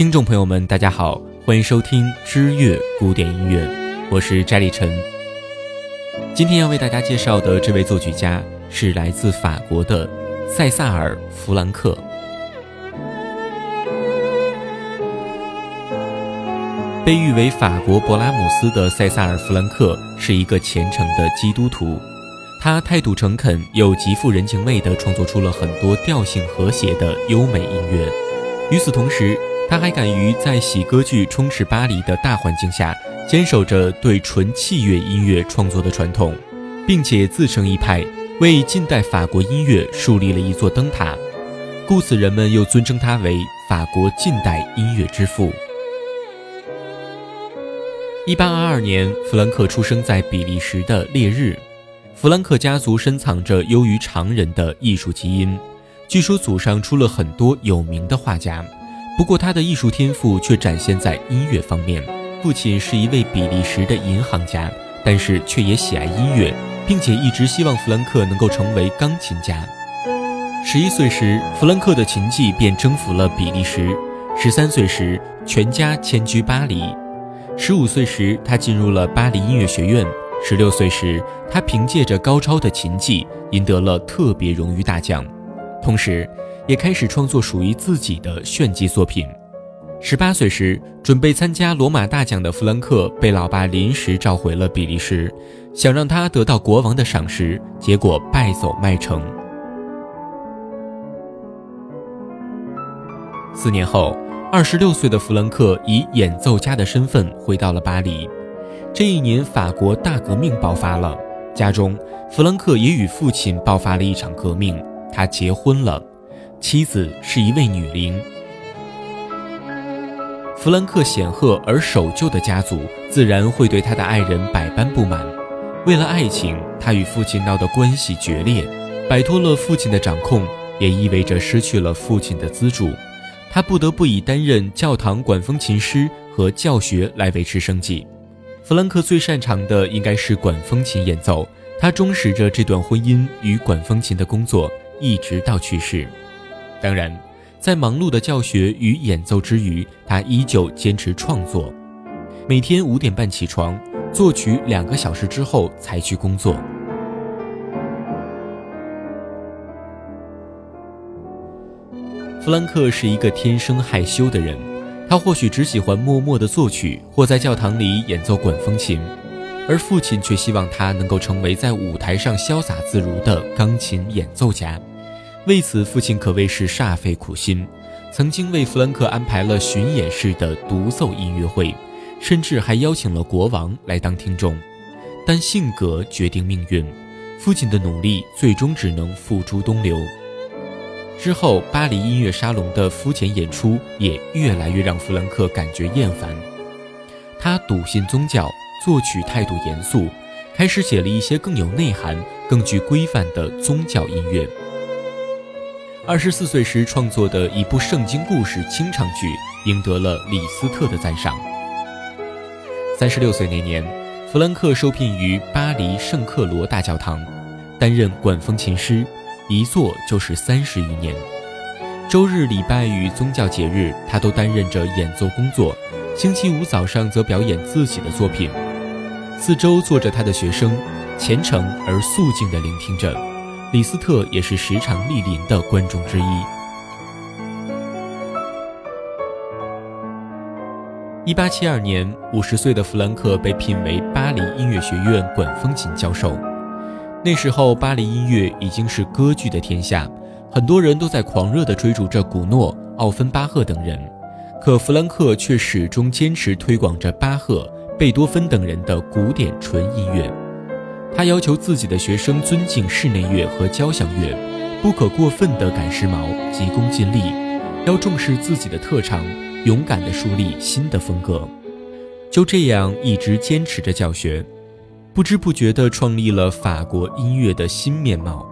听众朋友们，大家好，欢迎收听知乐古典音乐，我是翟立晨。今天要为大家介绍的这位作曲家是来自法国的塞萨尔·弗兰克。被誉为法国勃拉姆斯的塞萨尔·弗兰克是一个虔诚的基督徒，他态度诚恳又极富人情味地创作出了很多调性和谐的优美音乐。与此同时，他还敢于在喜歌剧充斥巴黎的大环境下，坚守着对纯器乐音乐创作的传统，并且自成一派，为近代法国音乐树立了一座灯塔。故此，人们又尊称他为法国近代音乐之父。一八二二年，弗兰克出生在比利时的烈日。弗兰克家族深藏着优于常人的艺术基因，据说祖上出了很多有名的画家。不过，他的艺术天赋却展现在音乐方面。父亲是一位比利时的银行家，但是却也喜爱音乐，并且一直希望弗兰克能够成为钢琴家。十一岁时，弗兰克的琴技便征服了比利时。十三岁时，全家迁居巴黎。十五岁时，他进入了巴黎音乐学院。十六岁时，他凭借着高超的琴技，赢得了特别荣誉大奖，同时。也开始创作属于自己的炫技作品。十八岁时，准备参加罗马大奖的弗兰克被老爸临时召回了比利时，想让他得到国王的赏识，结果败走麦城。四年后，二十六岁的弗兰克以演奏家的身份回到了巴黎。这一年，法国大革命爆发了，家中弗兰克也与父亲爆发了一场革命，他结婚了。妻子是一位女伶。弗兰克显赫而守旧的家族自然会对他的爱人百般不满。为了爱情，他与父亲闹得关系决裂。摆脱了父亲的掌控，也意味着失去了父亲的资助。他不得不以担任教堂管风琴师和教学来维持生计。弗兰克最擅长的应该是管风琴演奏。他忠实着这段婚姻与管风琴的工作，一直到去世。当然，在忙碌的教学与演奏之余，他依旧坚持创作。每天五点半起床，作曲两个小时之后才去工作。弗兰克是一个天生害羞的人，他或许只喜欢默默的作曲，或在教堂里演奏管风琴，而父亲却希望他能够成为在舞台上潇洒自如的钢琴演奏家。为此，父亲可谓是煞费苦心，曾经为弗兰克安排了巡演式的独奏音乐会，甚至还邀请了国王来当听众。但性格决定命运，父亲的努力最终只能付诸东流。之后，巴黎音乐沙龙的肤浅演出也越来越让弗兰克感觉厌烦。他笃信宗教，作曲态度严肃，开始写了一些更有内涵、更具规范的宗教音乐。二十四岁时创作的一部圣经故事清唱剧，赢得了李斯特的赞赏。三十六岁那年，弗兰克受聘于巴黎圣克罗大教堂，担任管风琴师，一做就是三十余年。周日、礼拜与宗教节日，他都担任着演奏工作；星期五早上则表演自己的作品。四周坐着他的学生，虔诚而肃静地聆听着。李斯特也是时常莅临的观众之一。一八七二年，五十岁的弗兰克被聘为巴黎音乐学院管风琴教授。那时候，巴黎音乐已经是歌剧的天下，很多人都在狂热地追逐着古诺、奥芬巴赫等人，可弗兰克却始终坚持推广着巴赫、贝多芬等人的古典纯音乐。他要求自己的学生尊敬室内乐和交响乐，不可过分地赶时髦、急功近利，要重视自己的特长，勇敢地树立新的风格。就这样一直坚持着教学，不知不觉地创立了法国音乐的新面貌。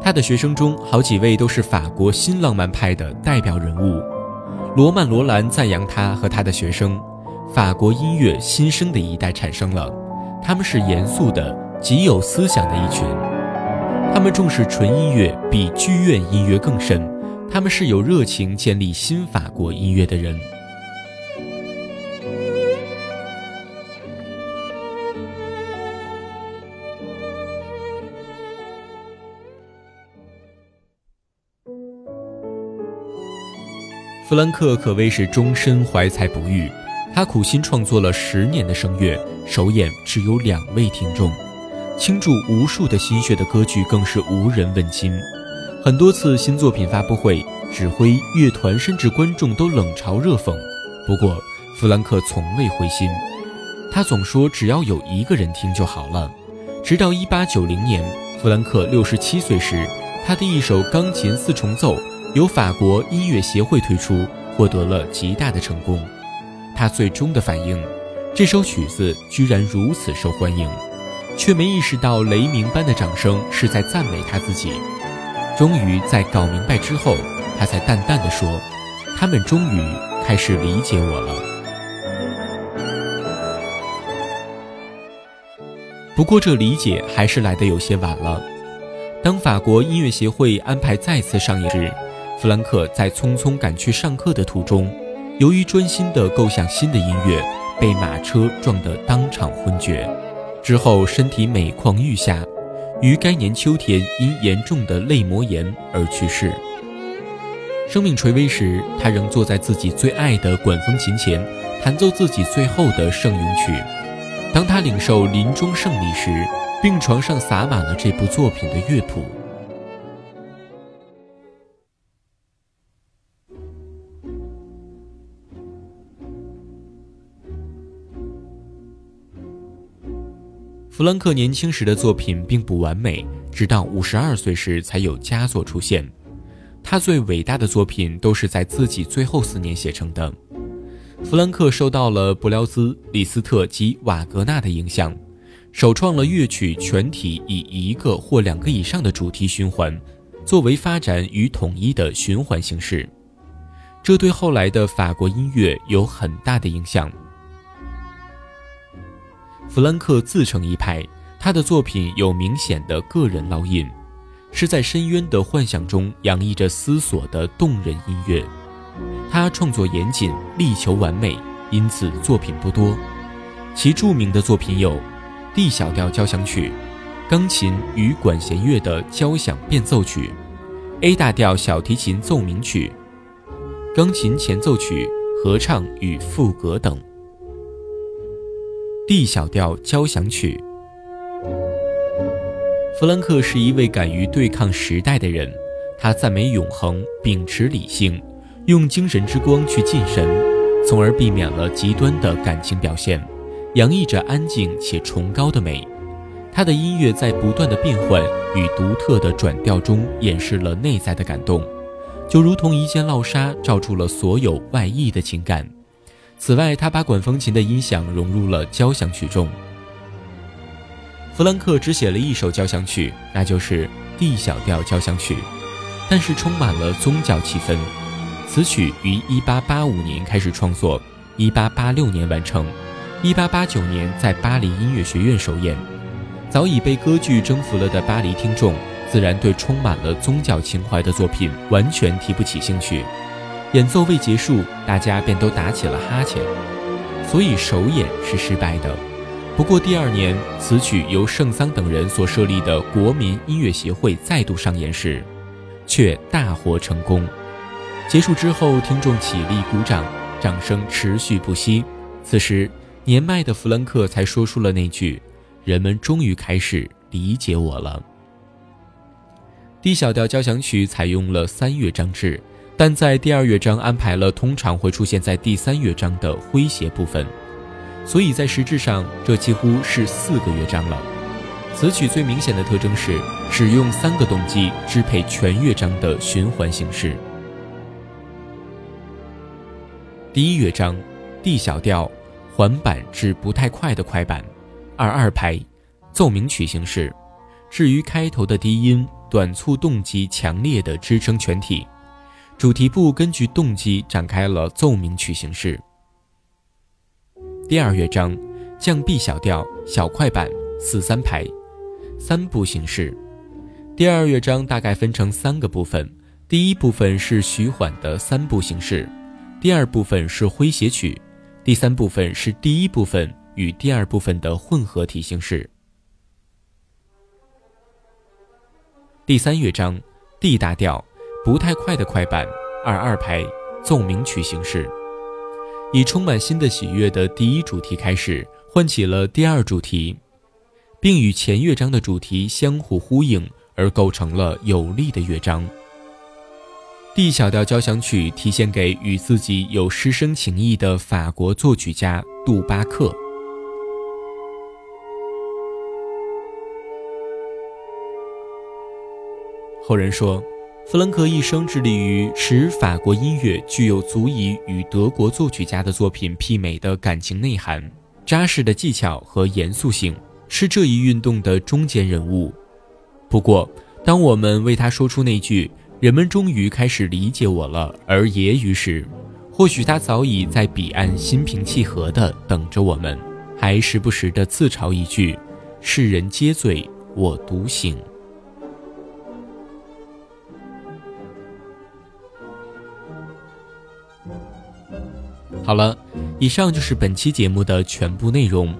他的学生中好几位都是法国新浪漫派的代表人物。罗曼·罗兰赞扬他和他的学生，法国音乐新生的一代产生了，他们是严肃的。极有思想的一群。他们重视纯音乐比剧院音乐更深。他们是有热情建立新法国音乐的人。弗兰克可谓是终身怀才不遇。他苦心创作了十年的声乐首演只有两位听众。倾注无数的心血的歌剧更是无人问津。很多次新作品发布会，指挥、乐团甚至观众都冷嘲热讽。不过，弗兰克从未灰心，他总说只要有一个人听就好了。直到1890年，弗兰克67岁时，他的一首钢琴四重奏由法国音乐协会推出，获得了极大的成功。他最终的反应，这首曲子居然如此受欢迎，却没意识到雷鸣般的掌声是在赞美他自己。终于在搞明白之后，他才淡淡的说：“他们终于开始理解我了。”不过这理解还是来得有些晚了。当法国音乐协会安排再次上演时，弗兰克在匆匆赶去上课的途中，由于专心的构想新的音乐，被马车撞得当场昏厥，之后身体每况愈下。于该年秋天，因严重的泪膜炎而去世。生命垂危时，他仍坐在自己最爱的管风琴前，弹奏自己最后的圣咏曲。当他领受临终胜利时，病床上洒满了这部作品的乐谱。弗兰克年轻时的作品并不完美，直到五十二岁时才有佳作出现。他最伟大的作品都是在自己最后四年写成的。弗兰克受到了布辽兹、李斯特及瓦格纳的影响，首创了乐曲全体以一个或两个以上的主题循环作为发展与统一的循环形式，这对后来的法国音乐有很大的影响。弗兰克自成一派，他的作品有明显的个人烙印，是在深渊的幻想中洋溢着思索的动人音乐。他创作严谨，力求完美，因此作品不多。其著名的作品有《D 小调交响曲》、钢琴与管弦乐的交响变奏曲、A 大调小提琴奏鸣曲、钢琴前奏曲、合唱与赋格等。D 小调交响曲。弗兰克是一位敢于对抗时代的人，他赞美永恒，秉持理性，用精神之光去敬神，从而避免了极端的感情表现，洋溢着安静且崇高的美。他的音乐在不断的变换与独特的转调中掩饰了内在的感动，就如同一件烙纱罩住了所有外溢的情感。此外，他把管风琴的音响融入了交响曲中。弗兰克只写了一首交响曲，那就是 D 小调交响曲，但是充满了宗教气氛。此曲于1885年开始创作，1886年完成，1889年在巴黎音乐学院首演。早已被歌剧征服了的巴黎听众，自然对充满了宗教情怀的作品完全提不起兴趣。演奏未结束，大家便都打起了哈欠，所以首演是失败的。不过第二年，此曲由圣桑等人所设立的国民音乐协会再度上演时，却大获成功。结束之后，听众起立鼓掌，掌声持续不息。此时，年迈的弗兰克才说出了那句：“人们终于开始理解我了。”D 小调交响曲采用了三乐章制。但在第二乐章安排了通常会出现在第三乐章的诙谐部分，所以在实质上这几乎是四个乐章了。此曲最明显的特征是使用三个动机支配全乐章的循环形式。第一乐章，D 小调，缓板至不太快的快板，二二拍，奏鸣曲形式。至于开头的低音，短促动机强烈的支撑全体。主题部根据动机展开了奏鸣曲形式。第二乐章，降 B 小调小快板四三拍，三部形式。第二乐章大概分成三个部分，第一部分是徐缓的三部形式，第二部分是诙谐曲，第三部分是第一部分与第二部分的混合体形式。第三乐章，D 大调。不太快的快板，二二拍，奏鸣曲形式，以充满新的喜悦的第一主题开始，唤起了第二主题，并与前乐章的主题相互呼应，而构成了有力的乐章。D 小调交响曲体现给与自己有师生情谊的法国作曲家杜巴克。后人说，弗兰克一生致力于使法国音乐具有足以与德国作曲家的作品媲美的感情内涵、扎实的技巧和严肃性，是这一运动的中坚人物。不过，当我们为他说出那句“人们终于开始理解我了”而揶揄时，或许他早已在彼岸心平气和地等着我们，还时不时地自嘲一句：“世人皆醉，我独醒。”好了，以上就是本期节目的全部内容。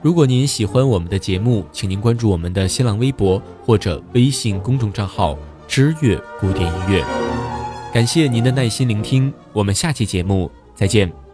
如果您喜欢我们的节目，请您关注我们的新浪微博或者微信公众账号“知乐古典音乐”。感谢您的耐心聆听，我们下期节目再见。